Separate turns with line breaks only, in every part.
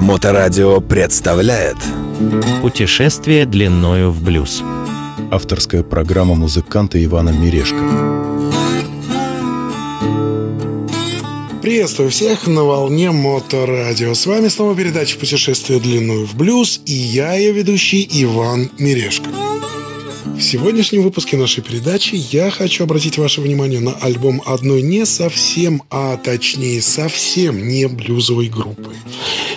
Моторадио представляет
Путешествие длиною в блюз.
Авторская программа музыканта Ивана Мирешко.
Приветствую всех на волне Моторадио. С вами снова передача «Путешествие длиною в блюз» и я, ее ведущий Иван Мирешко. В сегодняшнем выпуске нашей передачи я хочу обратить ваше внимание на альбом одной не совсем, а точнее совсем не блюзовой группы.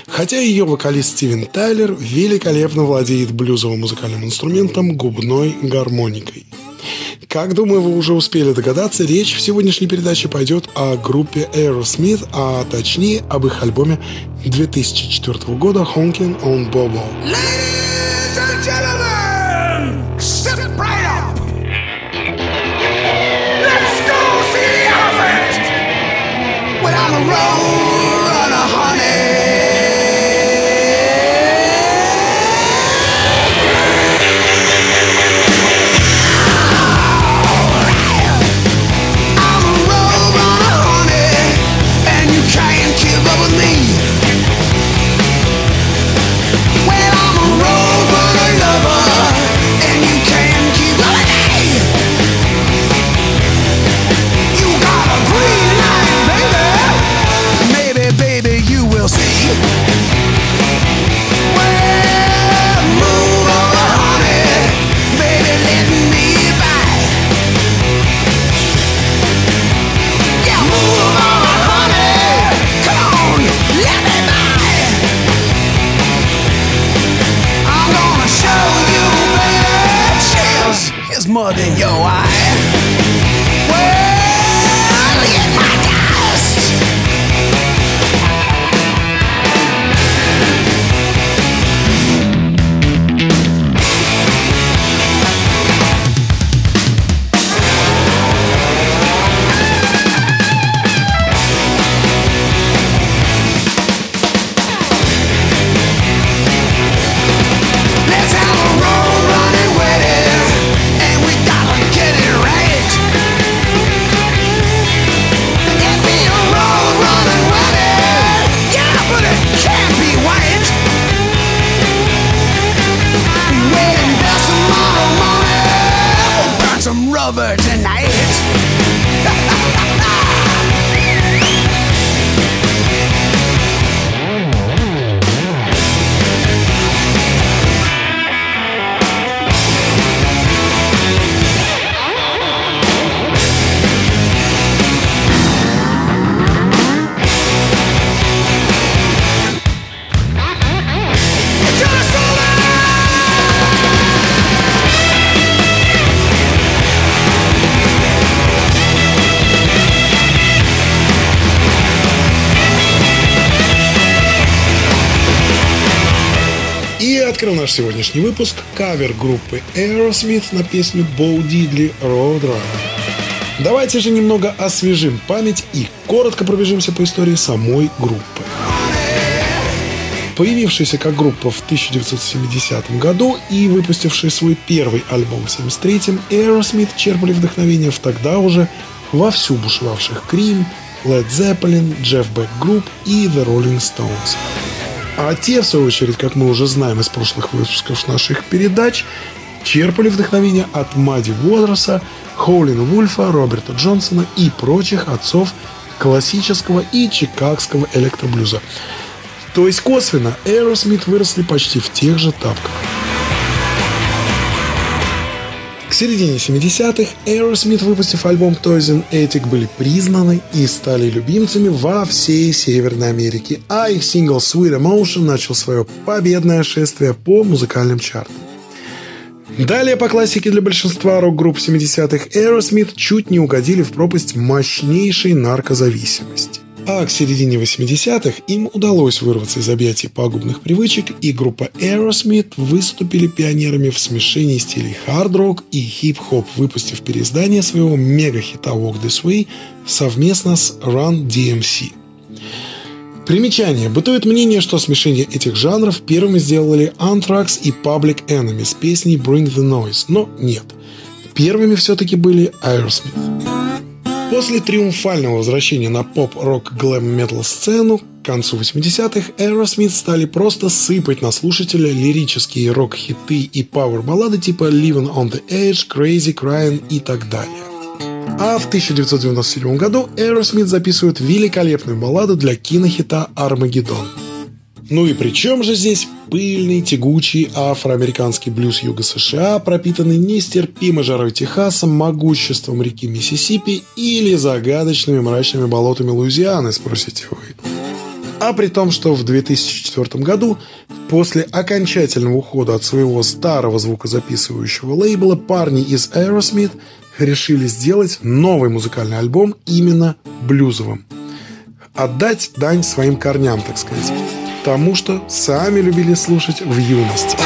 Хотя ее вокалист Стивен Тайлер великолепно владеет блюзовым музыкальным инструментом губной гармоникой. Как думаю, вы уже успели догадаться, речь в сегодняшней передаче пойдет о группе Aerosmith, а точнее об их альбоме 2004 года Honking on Bobo.
Ladies and gentlemen, step right up. Let's go see the elephant. I'm a road
И открыл наш сегодняшний выпуск кавер группы Aerosmith на песню Боу Дидли Road Runner. Давайте же немного освежим память и коротко пробежимся по истории самой группы. Появившаяся как группа в 1970 году и выпустившая свой первый альбом в 1973-м, Aerosmith черпали вдохновение в тогда уже вовсю бушевавших Cream, Led Zeppelin, Jeff Beck Group и The Rolling Stones. А те, в свою очередь, как мы уже знаем из прошлых выпусков наших передач, черпали вдохновение от Мадди Уотерса, Хоулина Вульфа, Роберта Джонсона и прочих отцов классического и чикагского электроблюза. То есть косвенно Aerosmith выросли почти в тех же тапках. К середине 70-х Aerosmith, выпустив альбом Toys and Attic, были признаны и стали любимцами во всей Северной Америке, а их сингл Sweet Emotion начал свое победное шествие по музыкальным чартам. Далее по классике для большинства рок-групп 70-х Aerosmith чуть не угодили в пропасть мощнейшей наркозависимости. А к середине 80-х им удалось вырваться из объятий пагубных привычек, и группа Aerosmith выступили пионерами в смешении стилей хард-рок и хип-хоп, выпустив переиздание своего мега-хита Walk This Way совместно с Run DMC. Примечание. Бытует мнение, что смешение этих жанров первыми сделали Anthrax и Public Enemy с песней Bring the Noise, но нет. Первыми все-таки были Aerosmith. После триумфального возвращения на поп-рок-глэм-метал сцену к концу 80-х Aerosmith стали просто сыпать на слушателя лирические рок-хиты и пауэр-баллады типа Living on the Edge, Crazy, Crying и так далее. А в 1997 году Aerosmith записывают великолепную балладу для кинохита «Армагеддон». Ну и при чем же здесь пыльный, тягучий афроамериканский блюз Юга США, пропитанный нестерпимо жарой Техасом, могуществом реки Миссисипи или загадочными мрачными болотами Луизианы, спросите вы. А при том, что в 2004 году, после окончательного ухода от своего старого звукозаписывающего лейбла, парни из Aerosmith решили сделать новый музыкальный альбом именно блюзовым. Отдать дань своим корням, так сказать тому, что сами любили слушать в юности.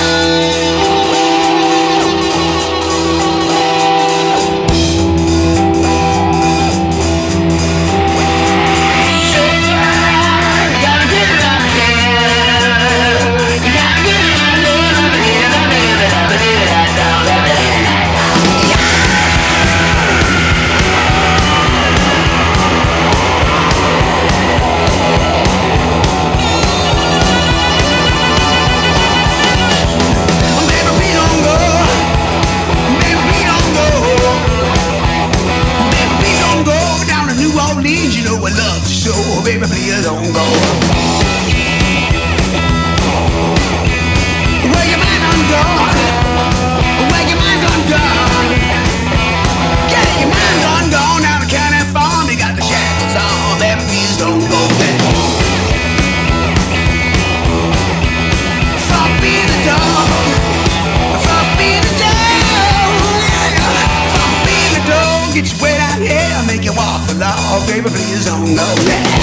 all favor, please don't go.
Yeah.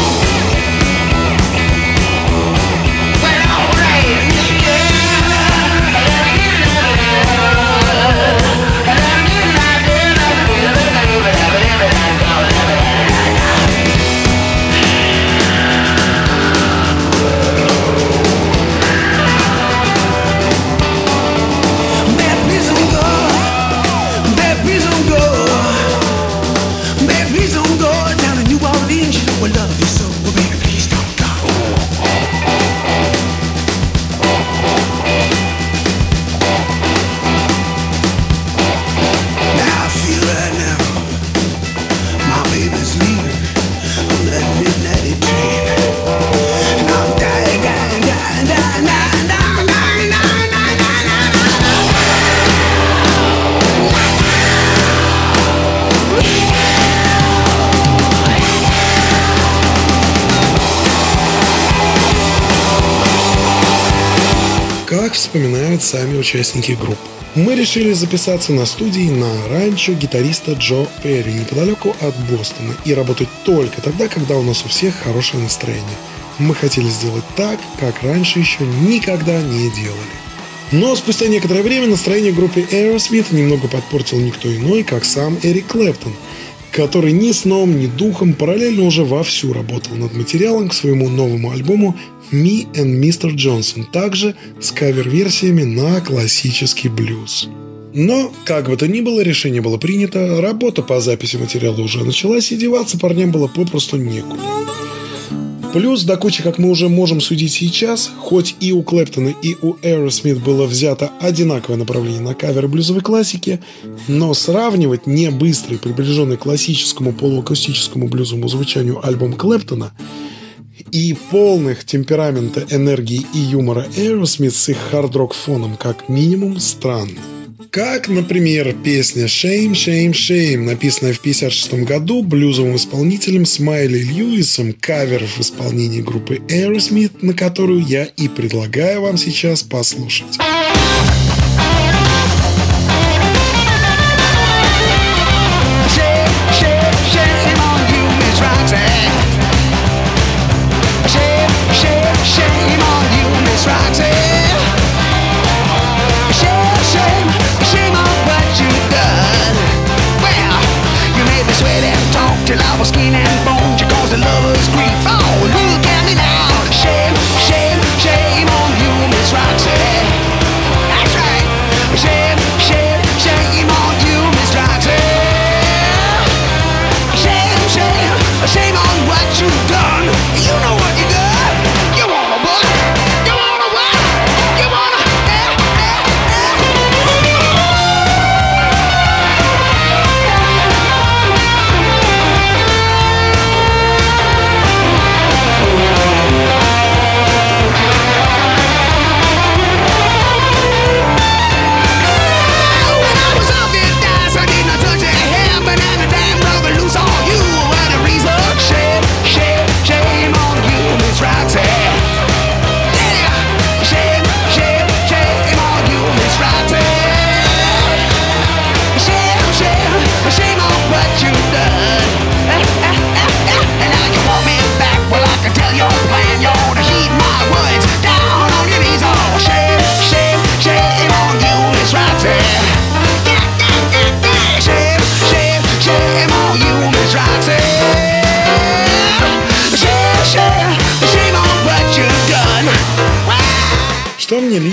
Участники группы. Мы решили записаться на студии на ранчо гитариста Джо Перри неподалеку от Бостона и работать только тогда, когда у нас у всех хорошее настроение. Мы хотели сделать так, как раньше еще никогда не делали. Но спустя некоторое время настроение группе Aerosmith немного подпортил никто иной, как сам Эрик Клэптон, который ни сном, ни духом параллельно уже вовсю работал над материалом к своему новому альбому «Me and Mr. Johnson», также с кавер-версиями на классический блюз. Но, как бы то ни было, решение было принято, работа по записи материала уже началась, и деваться парням было попросту некуда. Плюс, до кучи, как мы уже можем судить сейчас, хоть и у Клэптона, и у Aerosmith было взято одинаковое направление на кавер блюзовой классики, но сравнивать не быстрый, приближенный к классическому полуакустическому блюзовому звучанию альбом Клэптона и полных темперамента, энергии и юмора Aerosmith с их хард-рок фоном как минимум странно. Как, например, песня «Shame, Shame, Shame», написанная в 1956 году блюзовым исполнителем Смайли Льюисом, кавер в исполнении группы Aerosmith, на которую я и предлагаю вам сейчас послушать.
Shame, was skin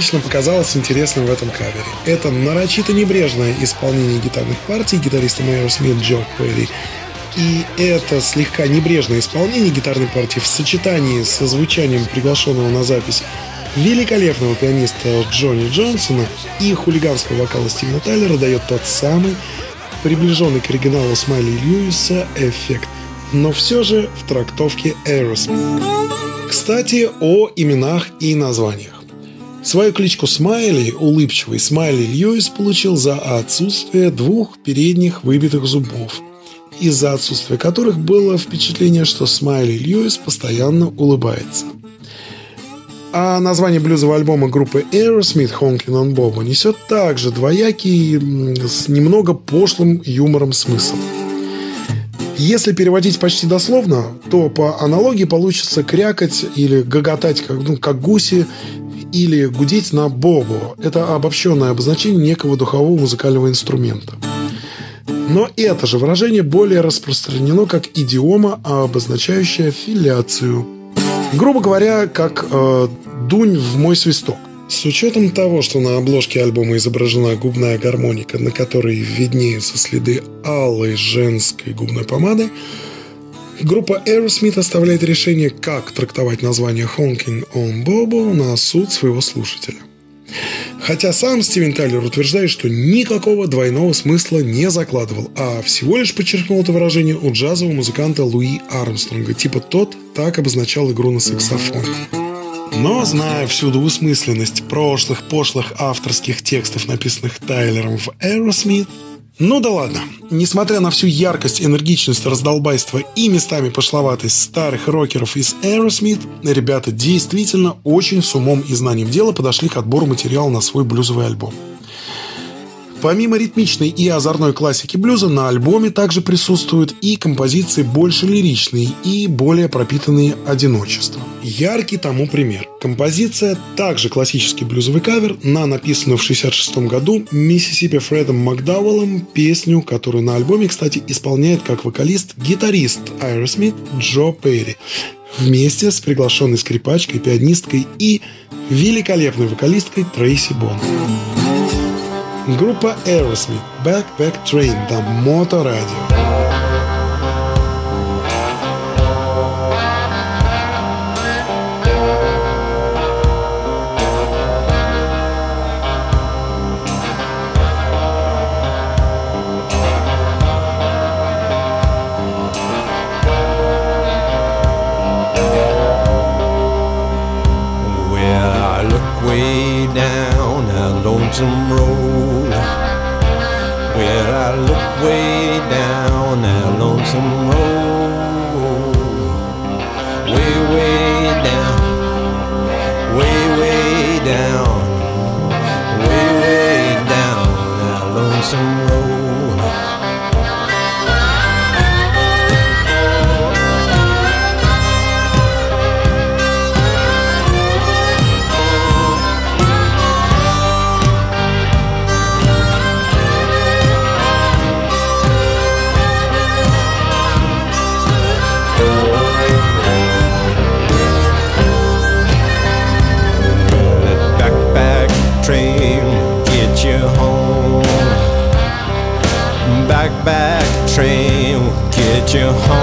лично показалось интересным в этом кавере? Это нарочито небрежное исполнение гитарных партий гитариста Aerosmith Джо Перри и это слегка небрежное исполнение гитарной партии в сочетании со звучанием приглашенного на запись великолепного пианиста Джонни Джонсона и хулиганского вокала Стивена Тайлера дает тот самый приближенный к оригиналу Смайли Льюиса эффект, но все же в трактовке Aerosmith. Кстати, о именах и названиях. Свою кличку Смайли, улыбчивый Смайли Льюис, получил за отсутствие двух передних выбитых зубов, из-за отсутствия которых было впечатление, что Смайли Льюис постоянно улыбается. А название блюзового альбома группы Aerosmith «Honkin' on Bobo» несет также двоякий, с немного пошлым юмором смысл. Если переводить почти дословно, то по аналогии получится крякать или гоготать, как, ну, как гуси, или гудеть на бобо. Это обобщенное обозначение некого духового музыкального инструмента. Но это же выражение более распространено как идиома, обозначающая филиацию – Грубо говоря, как э, «дунь в мой свисток». С учетом того, что на обложке альбома изображена губная гармоника, на которой виднеются следы алой женской губной помады, группа Aerosmith оставляет решение, как трактовать название «Honkin' on Bobo» на суд своего слушателя. Хотя сам Стивен Тайлер утверждает, что никакого двойного смысла не закладывал, а всего лишь подчеркнул это выражение у джазового музыканта Луи Армстронга, типа тот так обозначал игру на саксофоне. Но, зная всю двусмысленность прошлых пошлых авторских текстов, написанных Тайлером в Aerosmith, ну да ладно. Несмотря на всю яркость, энергичность, раздолбайство и местами пошловатость старых рокеров из Aerosmith, ребята действительно очень с умом и знанием дела подошли к отбору материала на свой блюзовый альбом. Помимо ритмичной и озорной классики блюза, на альбоме также присутствуют и композиции больше лиричные и более пропитанные одиночеством. Яркий тому пример. Композиция, также классический блюзовый кавер, на написанную в 1966 году Миссисипи Фредом Макдауэллом песню, которую на альбоме, кстати, исполняет как вокалист-гитарист Aerosmith Джо Перри вместе с приглашенной скрипачкой, пианисткой и великолепной вокалисткой Трейси Бон. Группа Aerosmith Backpack Train на Моторадио.
lonesome road some road.
home.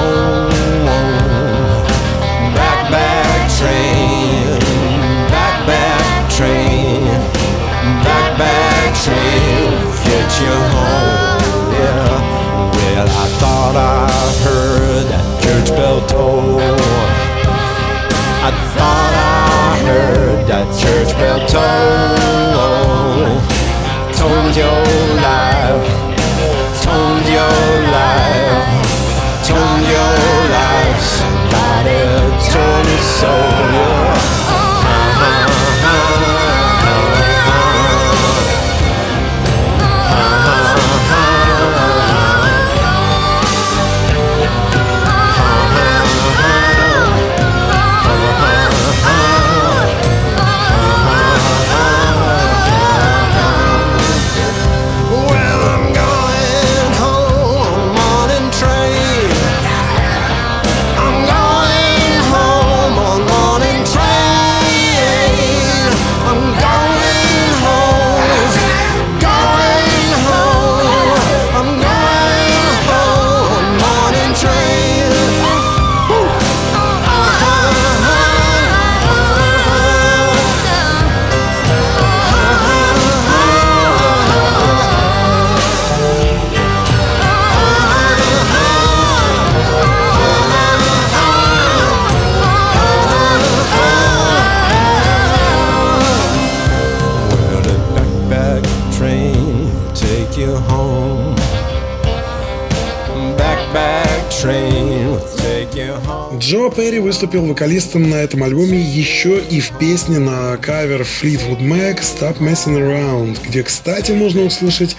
Выступил вокалистом на этом альбоме еще и в песне на кавер Fleetwood Mac «Stop Messing Around», где, кстати, можно услышать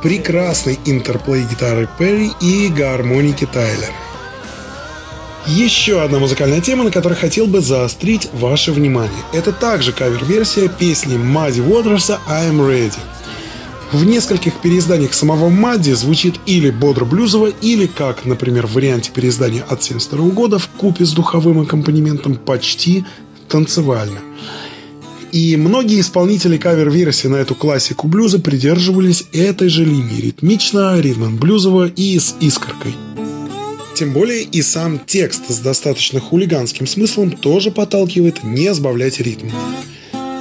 прекрасный интерплей гитары Перри и гармоники Тайлера. Еще одна музыкальная тема, на которой хотел бы заострить ваше внимание. Это также кавер-версия песни Мадди Уотерса «I'm Ready». В нескольких переизданиях самого Мадди звучит или бодро-блюзово, или, как, например, в варианте переиздания от 1972 года, в купе с духовым аккомпанементом почти танцевально. И многие исполнители кавер-версии на эту классику блюза придерживались этой же линии ритмично, ритм блюзово и с искоркой. Тем более и сам текст с достаточно хулиганским смыслом тоже подталкивает не сбавлять ритм.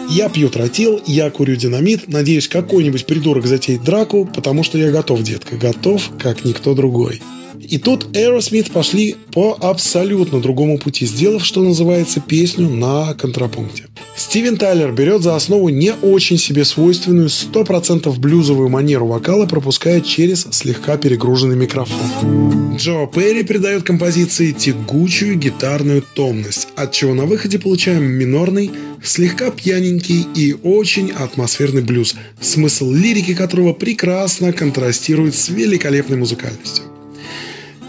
Я пью тротил, я курю динамит, надеюсь, какой-нибудь придурок затеет драку, потому что я готов, детка, готов, как никто другой. И тут Aerosmith пошли по абсолютно другому пути, сделав, что называется, песню на контрапункте. Стивен Тайлер берет за основу не очень себе свойственную 100% блюзовую манеру вокала, пропуская через слегка перегруженный микрофон. Джо Перри придает композиции тягучую гитарную томность, от чего на выходе получаем минорный, слегка пьяненький и очень атмосферный блюз, смысл лирики которого прекрасно контрастирует с великолепной музыкальностью.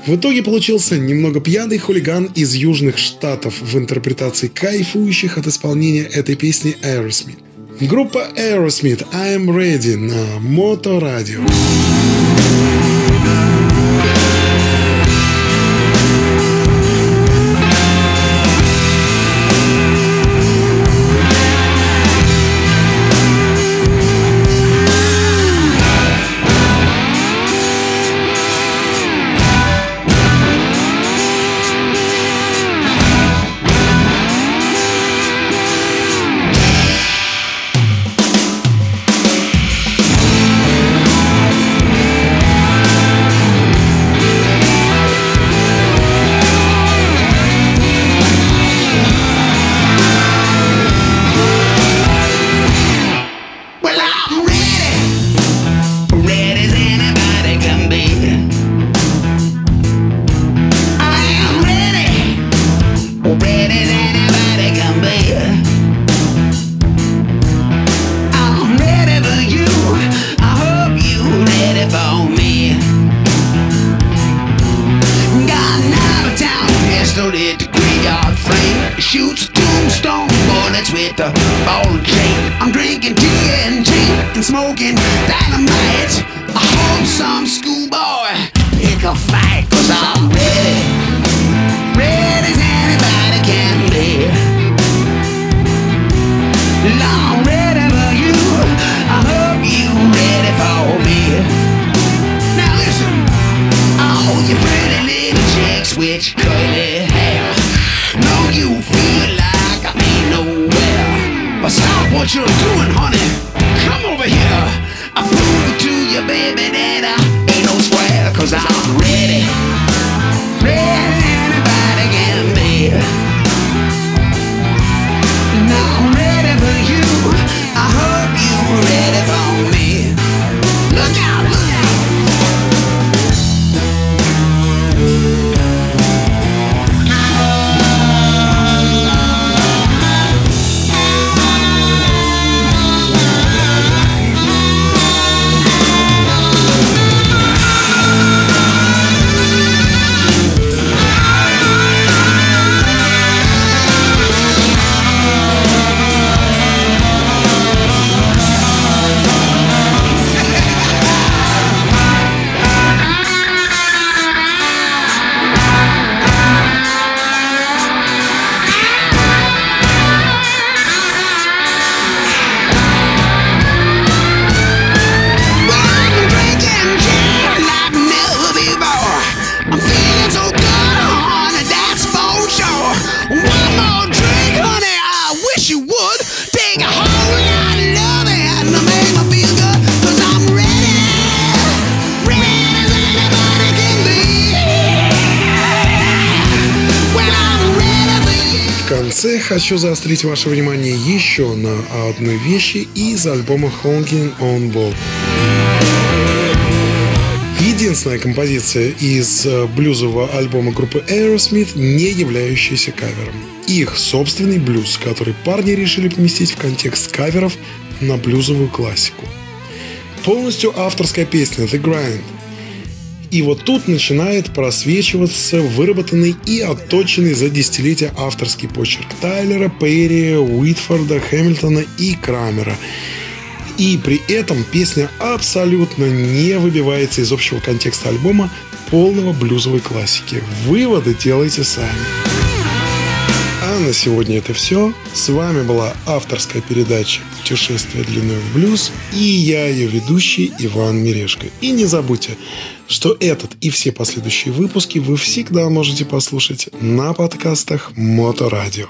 В итоге получился немного пьяный хулиган из Южных Штатов в интерпретации кайфующих от исполнения этой песни Aerosmith. Группа Aerosmith I'm Ready на Моторадио.
Well, a fight, cause I'm ready.
Конце хочу заострить ваше внимание еще на одной вещи из альбома Honking on Ball. единственная композиция из э, блюзового альбома группы Aerosmith, не являющаяся кавером. Их собственный блюз, который парни решили поместить в контекст каверов на блюзовую классику. Полностью авторская песня «The Grind». И вот тут начинает просвечиваться выработанный и отточенный за десятилетия авторский почерк Тайлера, Перри, Уитфорда, Хэмилтона и Крамера – и при этом песня абсолютно не выбивается из общего контекста альбома полного блюзовой классики. Выводы делайте сами. На сегодня это все. С вами была авторская передача «Путешествие длиной в блюз» и я, ее ведущий Иван Мирешко. И не забудьте, что этот и все последующие выпуски вы всегда можете послушать на подкастах Моторадио.